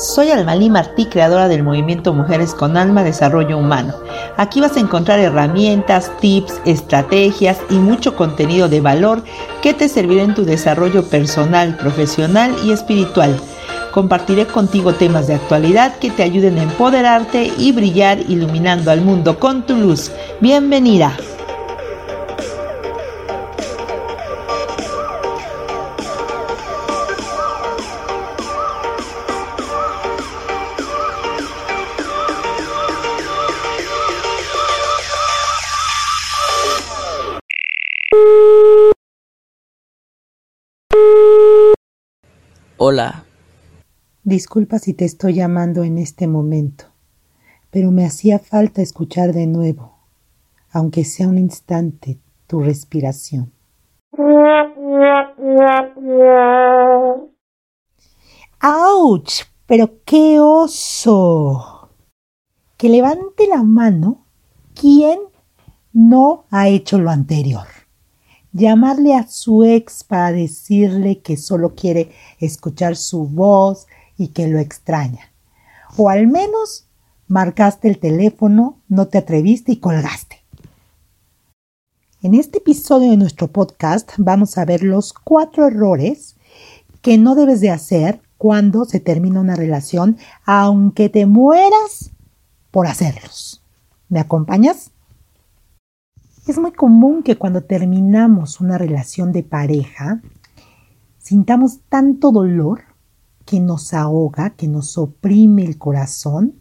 Soy Almalí Martí, creadora del movimiento Mujeres con Alma Desarrollo Humano. Aquí vas a encontrar herramientas, tips, estrategias y mucho contenido de valor que te servirá en tu desarrollo personal, profesional y espiritual. Compartiré contigo temas de actualidad que te ayuden a empoderarte y brillar iluminando al mundo con tu luz. Bienvenida. Hola. Disculpa si te estoy llamando en este momento, pero me hacía falta escuchar de nuevo, aunque sea un instante, tu respiración. ¡Auch! Pero qué oso. Que levante la mano quien no ha hecho lo anterior llamarle a su ex para decirle que solo quiere escuchar su voz y que lo extraña. O al menos marcaste el teléfono, no te atreviste y colgaste. En este episodio de nuestro podcast vamos a ver los cuatro errores que no debes de hacer cuando se termina una relación, aunque te mueras por hacerlos. ¿Me acompañas? Es muy común que cuando terminamos una relación de pareja sintamos tanto dolor que nos ahoga, que nos oprime el corazón,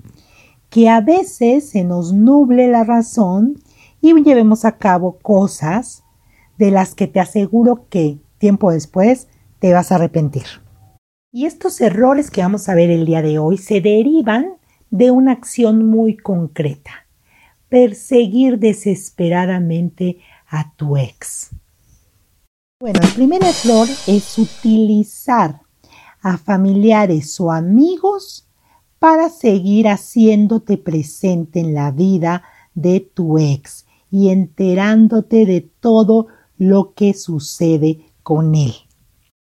que a veces se nos nuble la razón y llevemos a cabo cosas de las que te aseguro que tiempo después te vas a arrepentir. Y estos errores que vamos a ver el día de hoy se derivan de una acción muy concreta perseguir desesperadamente a tu ex. Bueno, el primer error es utilizar a familiares o amigos para seguir haciéndote presente en la vida de tu ex y enterándote de todo lo que sucede con él.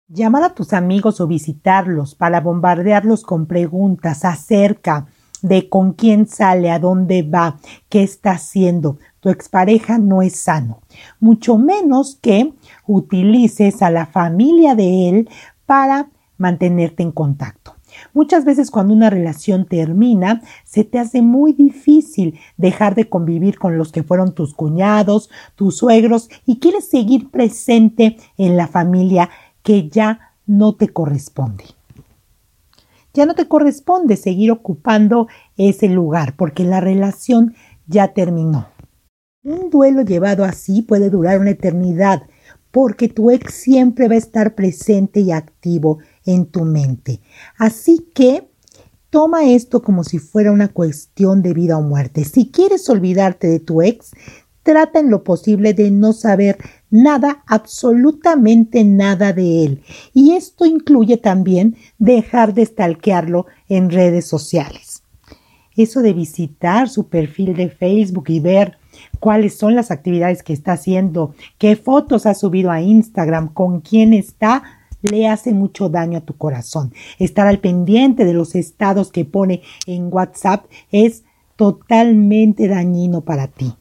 Llamar a tus amigos o visitarlos para bombardearlos con preguntas acerca de con quién sale, a dónde va, qué está haciendo. Tu expareja no es sano. Mucho menos que utilices a la familia de él para mantenerte en contacto. Muchas veces cuando una relación termina, se te hace muy difícil dejar de convivir con los que fueron tus cuñados, tus suegros y quieres seguir presente en la familia que ya no te corresponde ya no te corresponde seguir ocupando ese lugar porque la relación ya terminó. Un duelo llevado así puede durar una eternidad porque tu ex siempre va a estar presente y activo en tu mente. Así que toma esto como si fuera una cuestión de vida o muerte. Si quieres olvidarte de tu ex, trata en lo posible de no saber nada, absolutamente nada de él. Y esto incluye también dejar de stalkearlo en redes sociales. Eso de visitar su perfil de Facebook y ver cuáles son las actividades que está haciendo, qué fotos ha subido a Instagram, con quién está, le hace mucho daño a tu corazón. Estar al pendiente de los estados que pone en WhatsApp es totalmente dañino para ti.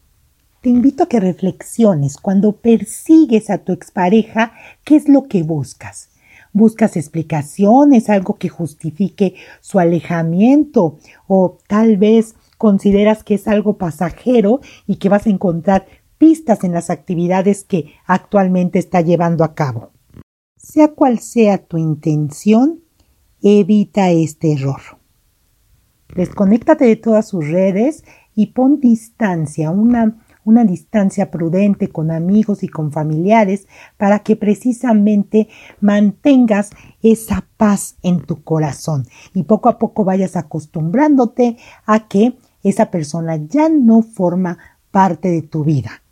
Te invito a que reflexiones cuando persigues a tu expareja, ¿qué es lo que buscas? ¿Buscas explicaciones, algo que justifique su alejamiento o tal vez consideras que es algo pasajero y que vas a encontrar pistas en las actividades que actualmente está llevando a cabo? Sea cual sea tu intención, evita este error. Desconéctate de todas sus redes y pon distancia, una una distancia prudente con amigos y con familiares para que precisamente mantengas esa paz en tu corazón y poco a poco vayas acostumbrándote a que esa persona ya no forma parte de tu vida.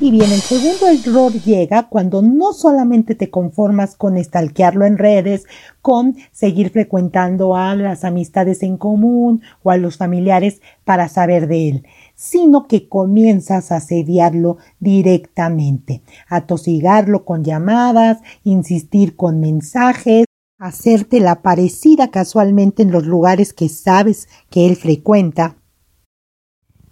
Y bien, el segundo error llega cuando no solamente te conformas con estalquearlo en redes, con seguir frecuentando a las amistades en común o a los familiares para saber de él, sino que comienzas a asediarlo directamente, a tosigarlo con llamadas, insistir con mensajes, hacerte la parecida casualmente en los lugares que sabes que él frecuenta.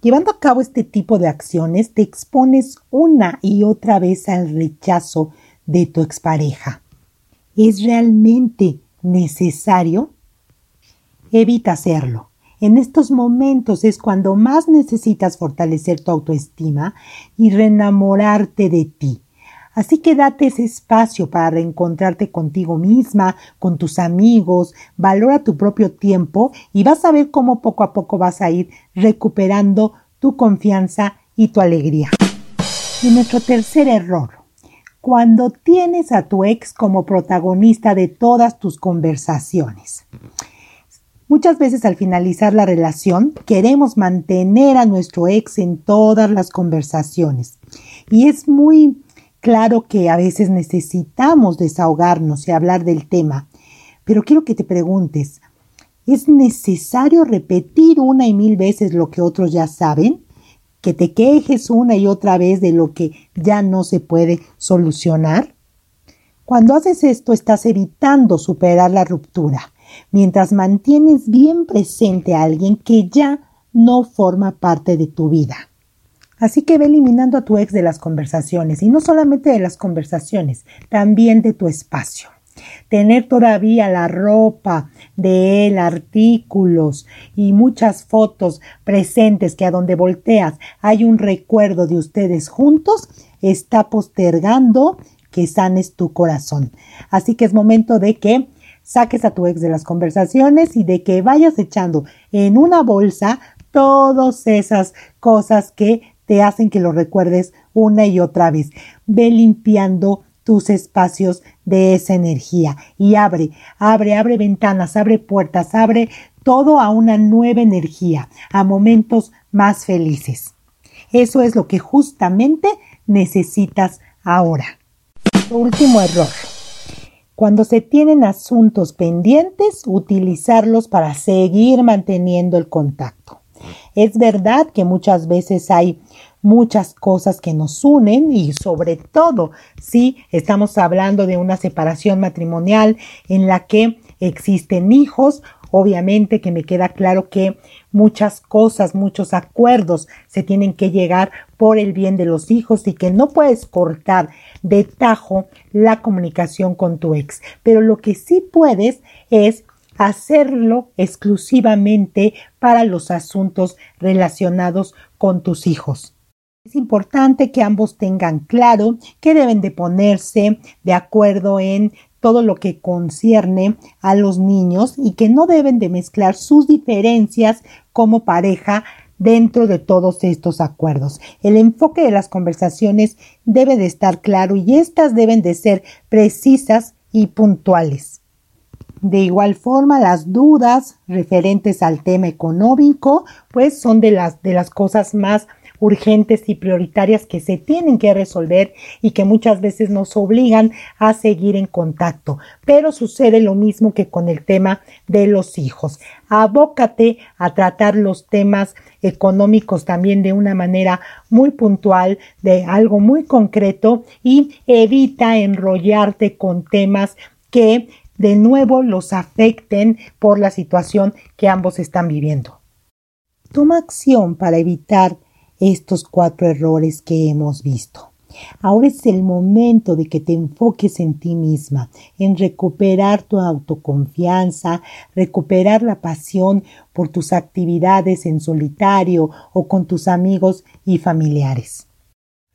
Llevando a cabo este tipo de acciones te expones una y otra vez al rechazo de tu expareja. ¿Es realmente necesario? Evita hacerlo. En estos momentos es cuando más necesitas fortalecer tu autoestima y reenamorarte de ti. Así que date ese espacio para reencontrarte contigo misma, con tus amigos, valora tu propio tiempo y vas a ver cómo poco a poco vas a ir recuperando tu confianza y tu alegría. Y nuestro tercer error, cuando tienes a tu ex como protagonista de todas tus conversaciones. Muchas veces al finalizar la relación queremos mantener a nuestro ex en todas las conversaciones. Y es muy claro que a veces necesitamos desahogarnos y hablar del tema. Pero quiero que te preguntes, ¿es necesario repetir una y mil veces lo que otros ya saben? ¿Que te quejes una y otra vez de lo que ya no se puede solucionar? Cuando haces esto estás evitando superar la ruptura mientras mantienes bien presente a alguien que ya no forma parte de tu vida. Así que ve eliminando a tu ex de las conversaciones y no solamente de las conversaciones, también de tu espacio. Tener todavía la ropa de él, artículos y muchas fotos presentes que a donde volteas hay un recuerdo de ustedes juntos, está postergando que sanes tu corazón. Así que es momento de que saques a tu ex de las conversaciones y de que vayas echando en una bolsa todas esas cosas que te hacen que lo recuerdes una y otra vez. Ve limpiando tus espacios de esa energía y abre, abre, abre ventanas, abre puertas, abre todo a una nueva energía, a momentos más felices. Eso es lo que justamente necesitas ahora. Último error. Cuando se tienen asuntos pendientes, utilizarlos para seguir manteniendo el contacto. Es verdad que muchas veces hay muchas cosas que nos unen y sobre todo si estamos hablando de una separación matrimonial en la que existen hijos Obviamente que me queda claro que muchas cosas, muchos acuerdos se tienen que llegar por el bien de los hijos y que no puedes cortar de tajo la comunicación con tu ex. Pero lo que sí puedes es hacerlo exclusivamente para los asuntos relacionados con tus hijos. Es importante que ambos tengan claro que deben de ponerse de acuerdo en todo lo que concierne a los niños y que no deben de mezclar sus diferencias como pareja dentro de todos estos acuerdos. El enfoque de las conversaciones debe de estar claro y estas deben de ser precisas y puntuales. De igual forma, las dudas referentes al tema económico, pues son de las, de las cosas más urgentes y prioritarias que se tienen que resolver y que muchas veces nos obligan a seguir en contacto. Pero sucede lo mismo que con el tema de los hijos. Abócate a tratar los temas económicos también de una manera muy puntual, de algo muy concreto y evita enrollarte con temas que de nuevo los afecten por la situación que ambos están viviendo. Toma acción para evitar estos cuatro errores que hemos visto. Ahora es el momento de que te enfoques en ti misma, en recuperar tu autoconfianza, recuperar la pasión por tus actividades en solitario o con tus amigos y familiares.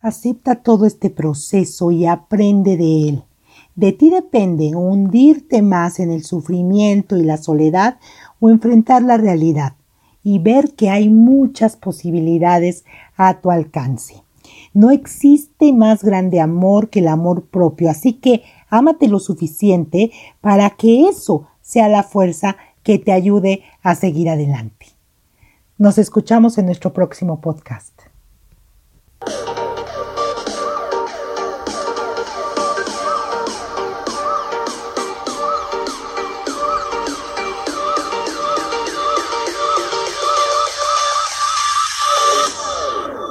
Acepta todo este proceso y aprende de él. De ti depende hundirte más en el sufrimiento y la soledad o enfrentar la realidad y ver que hay muchas posibilidades a tu alcance. No existe más grande amor que el amor propio, así que ámate lo suficiente para que eso sea la fuerza que te ayude a seguir adelante. Nos escuchamos en nuestro próximo podcast.